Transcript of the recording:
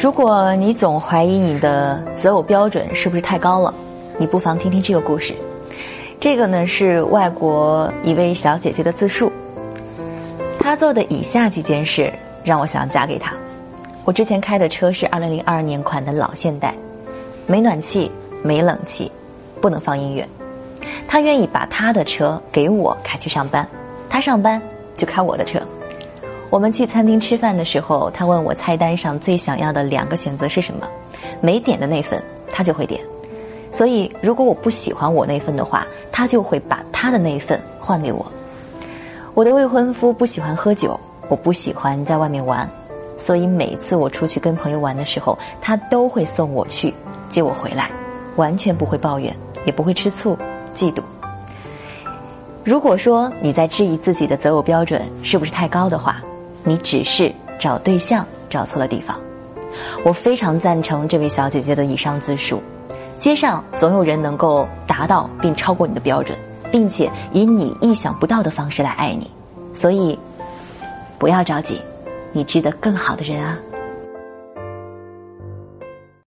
如果你总怀疑你的择偶标准是不是太高了，你不妨听听这个故事。这个呢是外国一位小姐姐的自述。她做的以下几件事让我想嫁给他。我之前开的车是二零零二年款的老现代，没暖气，没冷气，不能放音乐。他愿意把他的车给我开去上班，他上班就开我的车。我们去餐厅吃饭的时候，他问我菜单上最想要的两个选择是什么，没点的那份他就会点。所以如果我不喜欢我那份的话，他就会把他的那份换给我。我的未婚夫不喜欢喝酒，我不喜欢在外面玩，所以每次我出去跟朋友玩的时候，他都会送我去，接我回来，完全不会抱怨，也不会吃醋、嫉妒。如果说你在质疑自己的择偶标准是不是太高的话，你只是找对象找错了地方。我非常赞成这位小姐姐的以上自述。街上总有人能够达到并超过你的标准，并且以你意想不到的方式来爱你，所以不要着急，你值得更好的人啊。